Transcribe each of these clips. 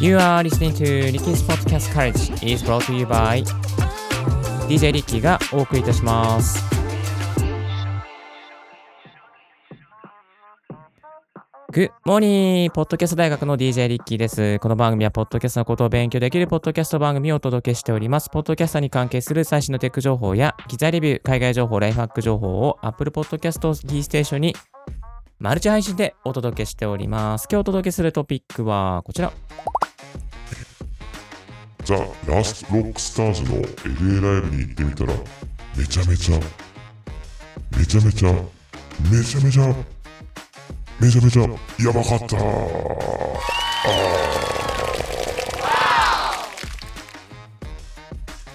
You are listening to Ricky's Podcast College is brought to you by DJ リッキーがお送りいたします。Good morning! ポッドキャスト大学の DJ リッキーです。この番組は、ポッドキャストのことを勉強できるポッドキャスト番組をお届けしております。ポッドキャストに関係する最新のテック情報や、機材レビュー、海外情報、ライフハック情報を Apple Podcast キーステーションにマルチ配信でお届けしております。今日お届けするトピックはこちら。ザ・ラストロックスターズの LA ライブに行ってみたら、めちゃめちゃ、めちゃめちゃ、めちゃめちゃ、めちゃめちゃ、やばかった。あー。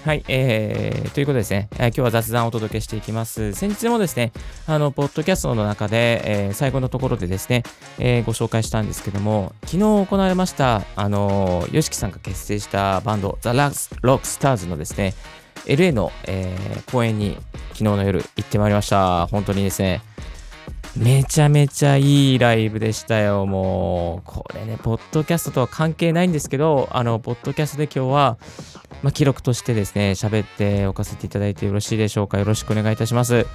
はい、えー、ということですね、えー今日は雑談をお届けしていきます。先日もですね、あの、ポッドキャストの中で、えー最後のところでですね、えーご紹介したんですけども、昨日行われました、あのー、YOSHIKI さんが結成したバンド、ザ・ラス・ロックスターズのですね、LA の、えー公演に昨日の夜行ってまいりました。本当にですね、めちゃめちゃいいライブでしたよ、もう。これね、ポッドキャストとは関係ないんですけど、あの、ポッドキャストで今日は、まあ、記録としてですね、喋っておかせていただいてよろしいでしょうか。よろしくお願いいたします。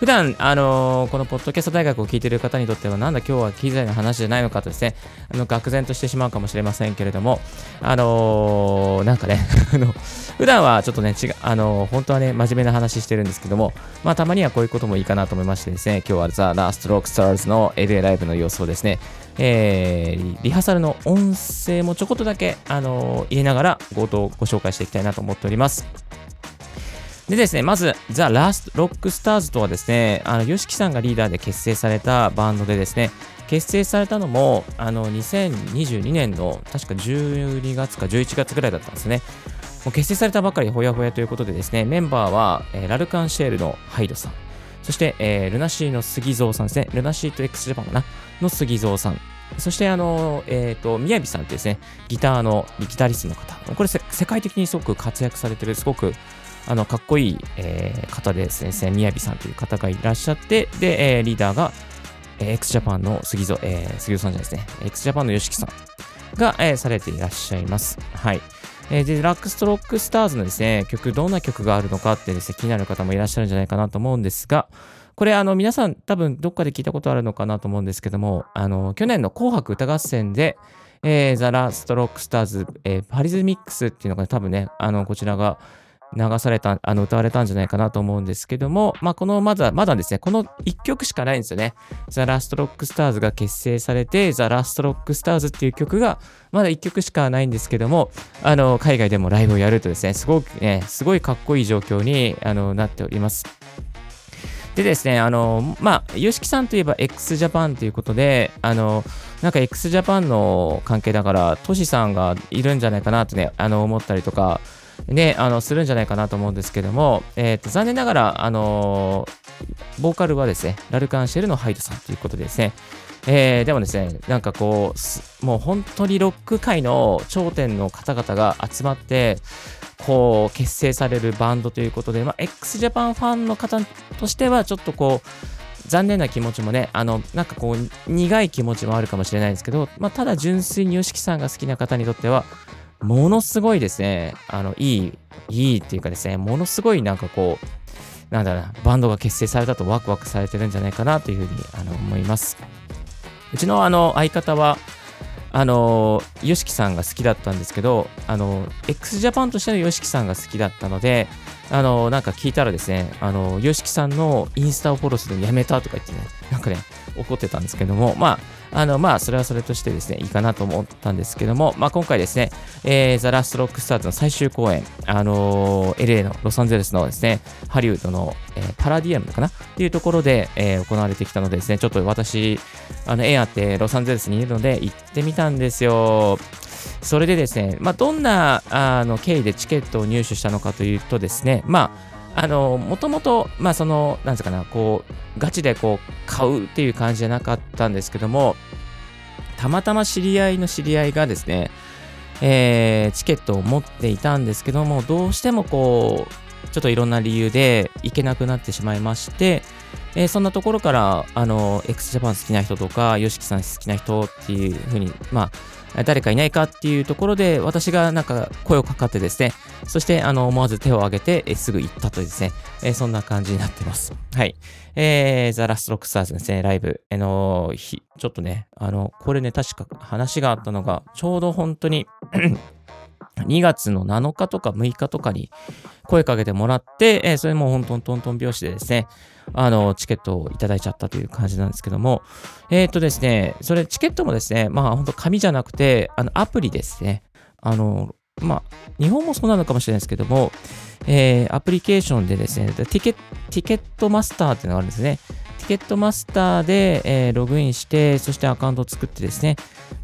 普段、あのーこのポッドキャスト大学を聞いている方にとっては、なんだ今日は機材の話じゃないのかとですね、あの、愕然としてしまうかもしれませんけれども、あのーなんかね、あの、普段はちょっとね、違う、あのー本当はね、真面目な話してるんですけども、まあ、たまにはこういうこともいいかなと思いましてですね、今日はザ・ラストロックスターズの LA ライブの様子をですね、えーリハーサルの音声もちょこっとだけ、あのー入れながらごとご紹介していきたいなと思っております。でですね、まず、ザ・ラスト・ロック・スターズとはですね、あの、YOSHIKI さんがリーダーで結成されたバンドでですね、結成されたのも、あの、2022年の確か12月か11月ぐらいだったんですね。もう結成されたばかりほやほやということでですね、メンバーは、えーラルカンシェールのハイドさん、そして、えールナシーの杉蔵さんですね、ルナシーと x ジャパンかな、の杉蔵さん、そして、あの、えっ、と、みやびさんってですね、ギターの、ギタリストの方、これ世界的にすごく活躍されてる、すごく、あの、かっこいい、えー方でですね、 MIYAVIさんという方がいらっしゃって、で、えーリーダーが、えー、x ジャパンの杉蔵、えー杉蔵さんじゃないですね、 X JAPAN の YOSHIKI さんが、えーされていらっしゃいます。はい。えーで、ラックストロックスターズのですね、曲、どんな曲があるのかってですね、気になる方もいらっしゃるんじゃないかなと思うんですが、これ、あの、皆さん多分どっかで聞いたことあるのかなと思うんですけども、あの、去年の紅白歌合戦で、えーザ・ラストロックスターズ、えーパリズミックスっていうのが多分ね、あの、こちらが流された、あの、歌われたんじゃないかなと思うんですけども、まあ、この、まだ、まだですね、この1曲しかないんですよね。ザ・ラストロックスターズが結成されて、ザ・ラストロックスターズっていう曲が、まだ1曲しかないんですけども、あの、海外でもライブをやるとですね、すごくね、すごいかっこいい状況にあのなっております。でですね、あの、まあ、YOSHIKI さんといえば x ジャパンということで、あの、なんか x ジャパンの関係だから、トシさんがいるんじゃないかなとね、あの、思ったりとか、ね、あの、するんじゃないかなと思うんですけども、えっ、と、残念ながら、あの、ボーカルはですね、ラルカンシェルのハイドさんということでですね、えーでもですね、なんかこう、もう本当にロック界の頂点の方々が集まって、こう、結成されるバンドということで、まあ、x ジャパンファンの方としては、ちょっとこう、残念な気持ちもね、あの、なんかこう、苦い気持ちもあるかもしれないですけど、まあ、ただ純粋に YOSHIKI さんが好きな方にとっては、ものすごいですね、あの、いい、いいっていうかですね、ものすごいなんかこう、なんだろうな、バンドが結成されたとワクワクされてるんじゃないかなというふうにあの思います。うちのあの相方は、あの、YOSHIKI さんが好きだったんですけど、あの、x ジャパンとしての YOSHIKI さんが好きだったので、あの、なんか聞いたらですね、あの、YOSHIKI さんのインスタをフォローするのやめたとか言ってね、なんかね、怒ってたんですけども、まあ、あの、まあ、それはそれとしてですね、いいかなと思ったんですけども、まあ、今回ですね、えー、ザ・ラストロックスターズの最終公演、あのー LA のロサンゼルスのですね、ハリウッドの、えーパラディアムかな？っていうところで、えー行われてきたのでですね、ちょっと私、あの、縁あってロサンゼルスにいるので行ってみたんですよ。それでですね、まあ、どんなあの経緯でチケットを入手したのかというとですね、まあ、あの、もともと、まあ、その、なんですかな、こう、ガチでこう、買うっていう感じじゃなかったんですけども、たまたま知り合いの知り合いがですね、えーチケットを持っていたんですけども、どうしてもこう、ちょっといろんな理由で行けなくなってしまいまして、えー、そんなところから、あの、x ジャパン好きな人とか、YOSHIKI さん好きな人っていうふうに、まあ、誰かいないかっていうところで、私がなんか声をかかってですね、そしてあの思わず手を挙げて、えすぐ行ったというですね、えそんな感じになってます。はい。えー、ザ・ラストロックスターズですね、ライブ。あのひ、ちょっとね、あの、これね、確か話があったのが、ちょうど本当に2月の7日とか6日とかに声かけてもらって、えー、それも本当にトントン拍子でですね、あの、チケットをいただいちゃったという感じなんですけども、えっ、ー、とですね、それチケットもですね、まあ本当紙じゃなくて、あの、アプリですね。あの、まあ、日本もそうなのかもしれないですけども、えー、アプリケーションでですね、ティケ Ticketmaster っていうのがあるんですね。 Ticketmaster で、えー、ログインして、そしてアカウントを作ってですね、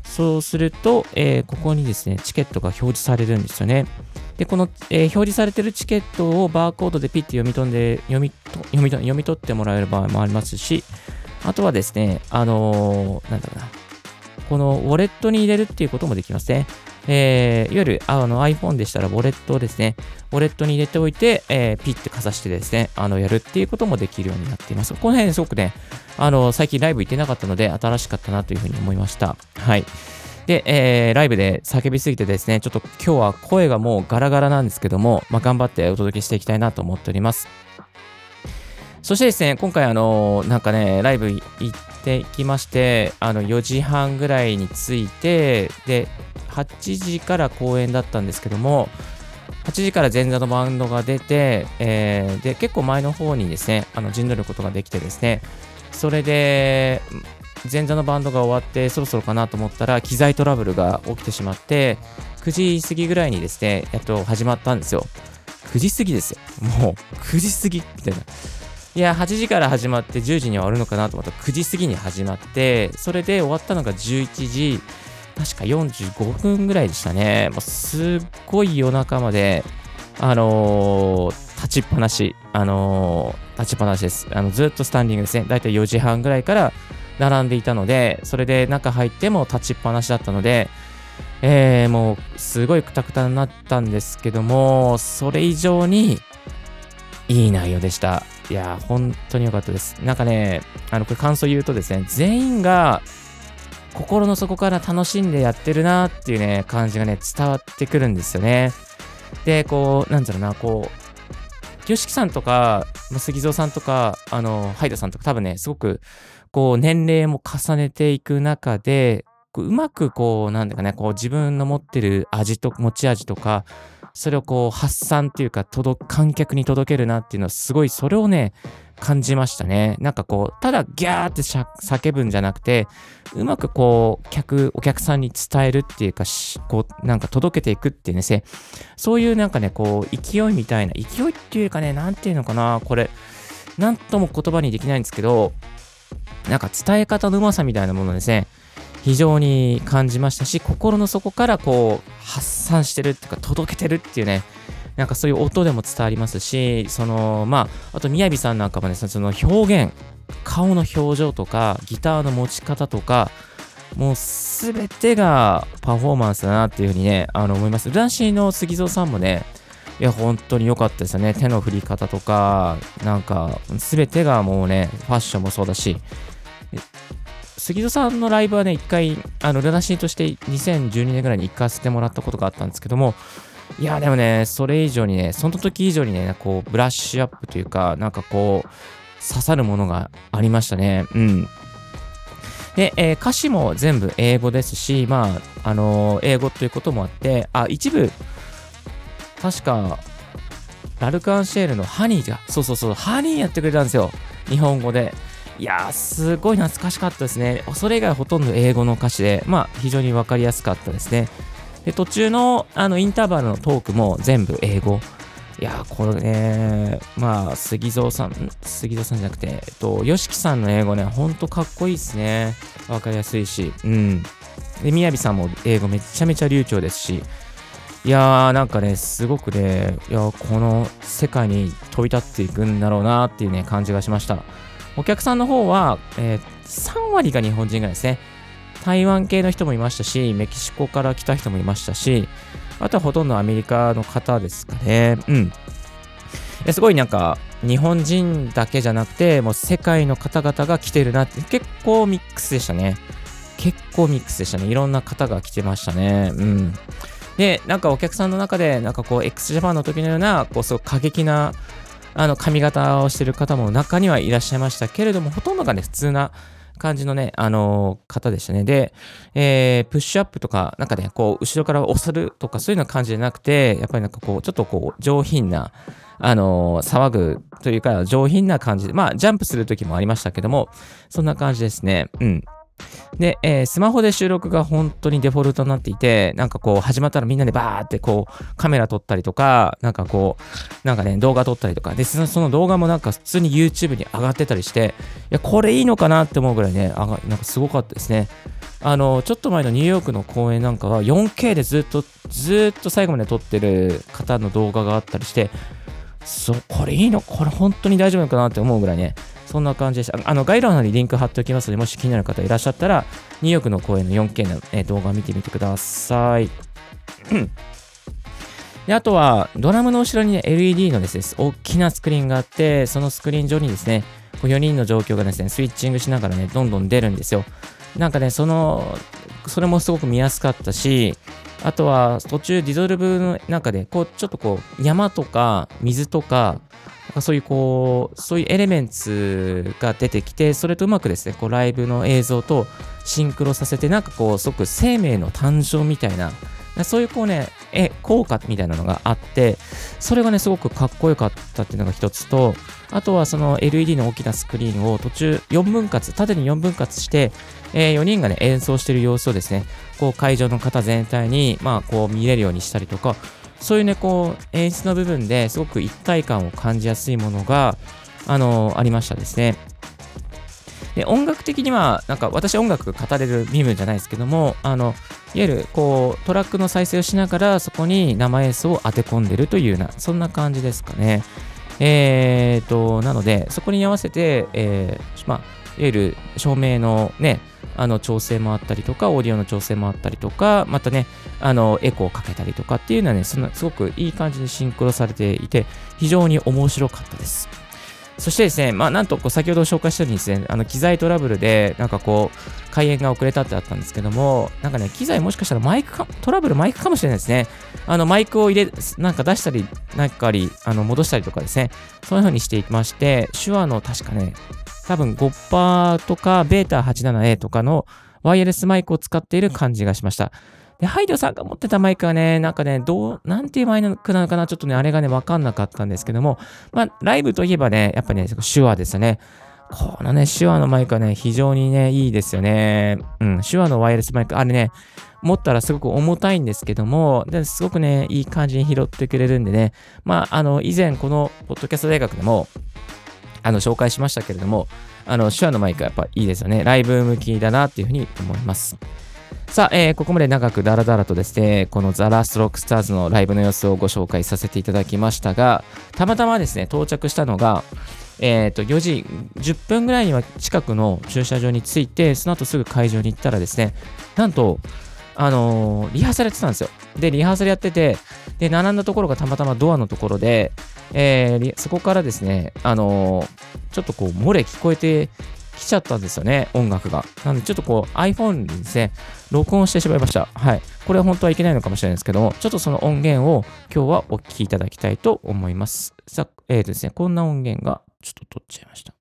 そうすると、えー、ここにですね、チケットが表示されるんですよね。で、この、えー、表示されてるチケットをバーコードでピッて読み取んで、読み読み読み取ってもらえる場合もありますし、あとはですね、あのー、なんだろうな、このウォレットに入れるっていうこともできますね。えー、いわゆるあの iPhone でしたらウォレットをですね、ウォレットに入れておいて、えー、ピッてかざしてですね、あのやるっていうこともできるようになっています。この辺すごくね、あの最近ライブ行ってなかったので新しかったなというふうに思いました。はい。で、えー、ライブで叫びすぎてですね、ちょっと今日は声がもうガラガラなんですけども、まあ、頑張ってお届けしていきたいなと思っております。そしてですね、今回あの、なんかね、ライブ行ってきまして、あの、4時半ぐらいに着いて、で、8時から公演だったんですけども、8時から前座のバンドが出て、えー、で、結構前の方にですね、あの陣取ることができてですね、それで、前座のバンドが終わってそろそろかなと思ったら機材トラブルが起きてしまって9時過ぎぐらいにですねやっと始まったんですよ。9時過ぎですよ。もう9時過ぎみたいな。いや8時から始まって10時に終わるのかなと思ったら9時過ぎに始まってそれで終わったのが11時確か45分ぐらいでしたね。もうすっごい夜中まで、あのー、立ちっぱなし、あのー、立ちっぱなしです。あのずっとスタンディングですね。だいたい4時半ぐらいから並んでいたので、それで中入っても立ちっぱなしだったので、えー、もうすごいくたくたになったんですけども、それ以上にいい内容でした。いや、本当に良かったです。なんかね、あの、これ感想言うとですね、全員が心の底から楽しんでやってるなっていうね、感じがね、伝わってくるんですよね。で、こう、なんだろうな、こう、よしきさんとか、杉蔵さんとか、あの、ハイドさんとか多分ね、すごく、こう、年齢も重ねていく中で、うまくこう、なんだかね、こう自分の持ってる味と、持ち味とか、それをこう発散っていうか、届、観客に届けるなっていうのは、すごいそれをね、感じましたね。なんかこう、ただギャーって叫ぶんじゃなくて、うまくこう、客、お客さんに伝えるっていうか、こう、なんか届けていくっていうね、そういうなんかね、こう、勢いみたいな、勢いっていうかね、なんていうのかな、これ、なんとも言葉にできないんですけど、なんか伝え方のうまさみたいなものですね、非常に感じましたし、心の底からこう、発散してるっていうか、届けてるっていうね、なんかそういう音でも伝わりますし、その、まあ、あと、みやびさんなんかもね、その表現、顔の表情とか、ギターの持ち方とか、もうすべてがパフォーマンスだなっていうふうにね、あの思います。ルナシーの杉蔵さんもね、いや、本当に良かったですよね。手の振り方とか、なんか、すべてがもうね、ファッションもそうだし、杉戸さんのライブはね、一回、あの、ルナシーとして2012年ぐらいに行かせてもらったことがあったんですけども、いや、でもね、それ以上にね、その時以上にね、こう、ブラッシュアップというか、なんかこう、刺さるものがありましたね。うん。で、えー、歌詞も全部英語ですし、まあ、あのー、英語ということもあって、あ、一部、確か、ラルク・アンシェールのハニーが、そうそうそう、ハニーやってくれたんですよ。日本語で。いやー、すごい懐かしかったですね。それ以外ほとんど英語の歌詞で、まあ、非常にわかりやすかったですね。で、途中のあのインターバルのトークも全部英語。いや、これね、まあ、杉蔵さん、杉蔵さんじゃなくて、えっと、ヨシキさんの英語ね、ほんとかっこいいっすね。わかりやすいし、うん。で、みやびさんも英語めちゃめちゃ流暢ですし、いやー、なんかね、すごくね、いや、この世界に飛び立っていくんだろうなっていうね、感じがしました。お客さんの方は、えー、3割が日本人ぐらいですね。台湾系の人もいましたし、メキシコから来た人もいましたし、あとはほとんどアメリカの方ですかね。うん。すごいなんか、日本人だけじゃなくて、もう世界の方々が来てるなって、結構ミックスでしたね。結構ミックスでしたね。いろんな方が来てましたね。うん。で、なんかお客さんの中で、なんかこう、x ジャパンの時のような、こう、すごく過激な、あの、髪型をしてる方も中にはいらっしゃいましたけれども、ほとんどがね、普通な感じのね、あのー、方でしたね。で、えー、プッシュアップとか、なんかね、こう、後ろから押さるとか、そういうような感じじゃなくて、やっぱりなんかこう、ちょっとこう、上品な、あのー、騒ぐというか、上品な感じで、まあ、ジャンプする時もありましたけども、そんな感じですね。うん。で、えー、スマホで収録が本当にデフォルトになっていて、なんかこう、始まったらみんなでバーってこう、カメラ撮ったりとか、なんかこう、なんかね、動画撮ったりとか、で、その動画もなんか普通に YouTube に上がってたりして、いや、これいいのかなって思うぐらいね、あがなんかすごかったですね。あの、ちょっと前のニューヨークの公演なんかは 4K でずっと、ずっと最後まで撮ってる方の動画があったりして、そう、これいいの？これ本当に大丈夫かなって思うぐらいね、そんな感じでした。あの概要欄にリンク貼っておきますので、もし気になる方いらっしゃったら、ニューヨークの公演の 4K の、え動画を見てみてください。であとは、ドラムの後ろにね、LED のですね、大きなスクリーンがあって、そのスクリーン上にですね、4人の状況がですね、スイッチングしながらね、どんどん出るんですよ。なんかね、その、それもすごく見やすかったし、あとは途中ディゾルブの中で、こう、ちょっとこう、山とか水とか、そういうこう、そういうエレメンツが出てきて、それとうまくですね、こうライブの映像とシンクロさせて、なんかこう、すごく生命の誕生みたいな、そういうこうね、え、効果みたいなのがあって、それがね、すごくかっこよかったっていうのが一つと、あとはその LED の大きなスクリーンを途中4分割、縦に4分割して、えー、4人がね、演奏してる様子をですね、こう会場の方全体に、まあ、こう見れるようにしたりとか、そういうね、こう、演出の部分ですごく一体感を感じやすいものが、あのー、ありましたですね。で、音楽的には、なんか私音楽語れる身分じゃないですけども、あの、いわゆるこう、トラックの再生をしながら、そこに生演奏を当て込んでるというような、そんな感じですかね。えーと、なので、そこに合わせて、えー、まあ、いわゆる照明のね、あの調整もあったりとか、オーディオの調整もあったりとか、またね、あのエコーをかけたりとかっていうのはね、そのすごくいい感じにシンクロされていて、非常に面白かったです。そしてですね、まあ、なんとこう先ほど紹介したようにですね、あの機材トラブルで、なんかこう、開演が遅れたってあったんですけども、なんかね、機材もしかしたらマイクか、トラブルマイクかもしれないですね。あの、マイクを入れ、なんか出したり、なんかり、あの、戻したりとかですね、そういう風にしていきまして、手話の確かね、多分5%とか、ベータ 87A とかのワイヤレスマイクを使っている感じがしました。で、ハイドさんが持ってたマイクはね、なんかね、どう、なんていうマイクなのかな、ちょっとね、あれがね、わかんなかったんですけども、まあ、ライブといえばね、やっぱね、手話ですよね。このね、手話のマイクはね、非常にね、いいですよね。うん、手話のワイヤレスマイク、あれね、持ったらすごく重たいんですけども、ですごくね、いい感じに拾ってくれるんでね、まあ、あの、以前このポッドキャスト大学でも、あの、紹介しましたけれども、あの、手話のマイクはやっぱいいですよね。ライブ向きだなっていうふうに思います。さあ、えー、ここまで長くダラダラとですね、このザ・ラストロックスターズのライブの様子をご紹介させていただきましたが、たまたまですね、到着したのが、えっ、ー、と、4時10分ぐらいには近くの駐車場に着いて、その後すぐ会場に行ったらですね、なんと、あのー、リハーサルやってたんですよ。で、リハーサルやってて、で、並んだところがたまたまドアのところで、えー、そこからですね、あのー、ちょっとこう、漏れ聞こえて来ちゃったんですよね、音楽が。なんで、ちょっとこう iPhone にですね、録音してしまいました。はい。これは本当はいけないのかもしれないですけども、ちょっとその音源を今日はお聞きいただきたいと思います。さえー、とですね、こんな音源がちょっと取っちゃいました。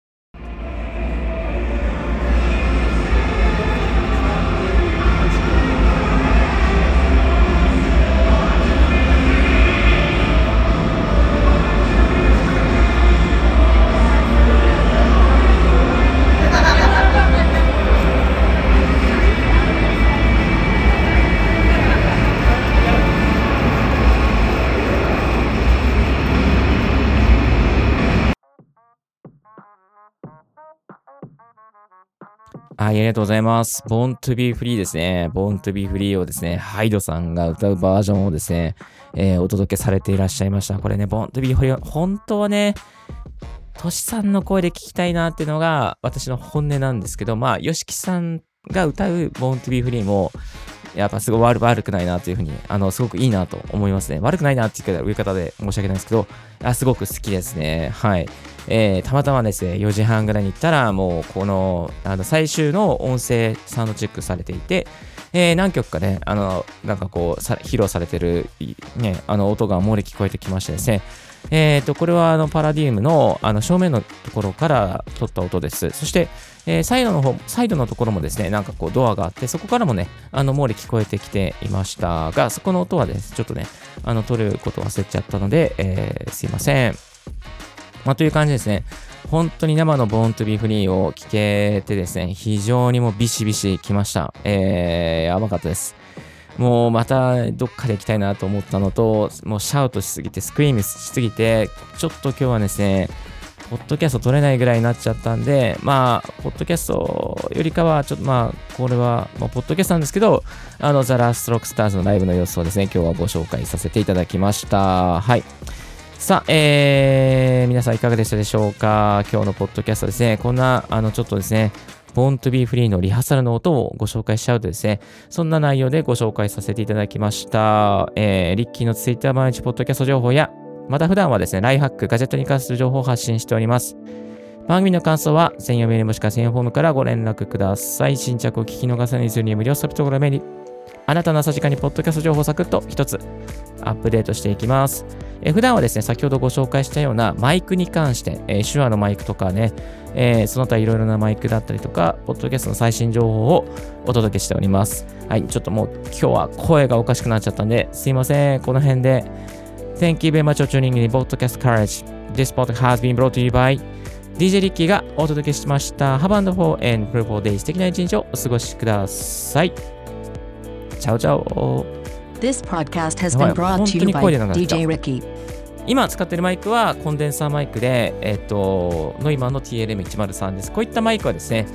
はい、ありがとうございます。Born to be free ですね。Born to be free をですね、ハイドさんが歌うバージョンをですね、えー、お届けされていらっしゃいました。これね、Born to be free、本当はね、トシさんの声で聞きたいなっていうのが私の本音なんですけど、まあ、ヨシキさんが歌う Born to be free も、やっぱすごい悪悪くないなというふうに、あの、すごくいいなと思いますね。悪くないなって言う言い方で申し訳ないですけど、あすごく好きですね。はい。えー、たまたまですね、4時半ぐらいに行ったら、もうこのあの最終の音声サウンドチェックされていて、えー、何曲かね、あの、なんかこう、披露されてる、ね、あの音が漏れ聞こえてきましてですね、えっ、ー、と、これはあのパラディウムのあの正面のところから撮った音です。そして、えー、サイドの方、サイドのところもですね、なんかこうドアがあって、そこからもね、あの漏れ聞こえてきていましたが、そこの音はですね、ちょっとね、あの、撮ること忘れちゃったので、えー、すいません。まあ、という感じですね。本当に生のボーントビーフリーを聞けてですね、非常にもうビシビシ来ました。えー、やばかったです。もうまたどっかで行きたいなと思ったのと、もうシャウトしすぎて、スクリームしすぎて、ちょっと今日はですね、ポッドキャスト撮れないぐらいになっちゃったんで、まあ、ポッドキャストよりかは、ちょっとまあ、これは、まあ、ポッドキャストなんですけど、あの、ザ・ラストロックスターズのライブの様子をですね、今日はご紹介させていただきました。はい。さあ、えー、皆さんいかがでしたでしょうか？今日のポッドキャストですね、こんな、あの、ちょっとですね、ボーントビーフリーのリハーサルの音をご紹介しちゃうとですね、そんな内容でご紹介させていただきました。えー、リッキーのツイッター毎日ポッドキャスト情報や、また普段はですね、ライハック、ガジェットに関する情報を発信しております。番組の感想は、専用メールもしくは専用フォームからご連絡ください。新着を聞き逃さないように無料サブところメリあなたの朝時間にポッドキャスト情報をサクッと一つアップデートしていきます。え普段はですね、先ほどご紹介したようなマイクに関して、えー、手話のマイクとかね、えー、その他いろいろなマイクだったりとか、ポッドキャストの最新情報をお届けしております。はい、ちょっともう今日は声がおかしくなっちゃったんで、すいません、この辺で。Thank you very much for tuning in Podcast Courage. This podcast has been brought to you by DJ リッキーがお届けしました。Have a wonderful and fruitful day. 素敵な一日をお過ごしください。チャオチャオ。This podcast has been brought to you by DJ Ricky. 今使っているマイクはコンデンサーマイクで、えっ、ー、と、ノイマンの TLM103 です。こういったマイクはですね、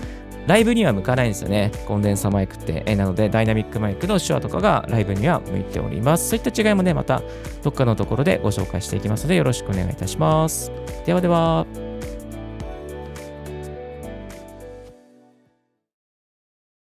ライブには向かないんですよね。コンデンサーマイクって。えー、なので、ダイナミックマイクの手話とかがライブには向いております。そういった違いもね、またどっかのところでご紹介していきますので、よろしくお願いいたします。ではでは。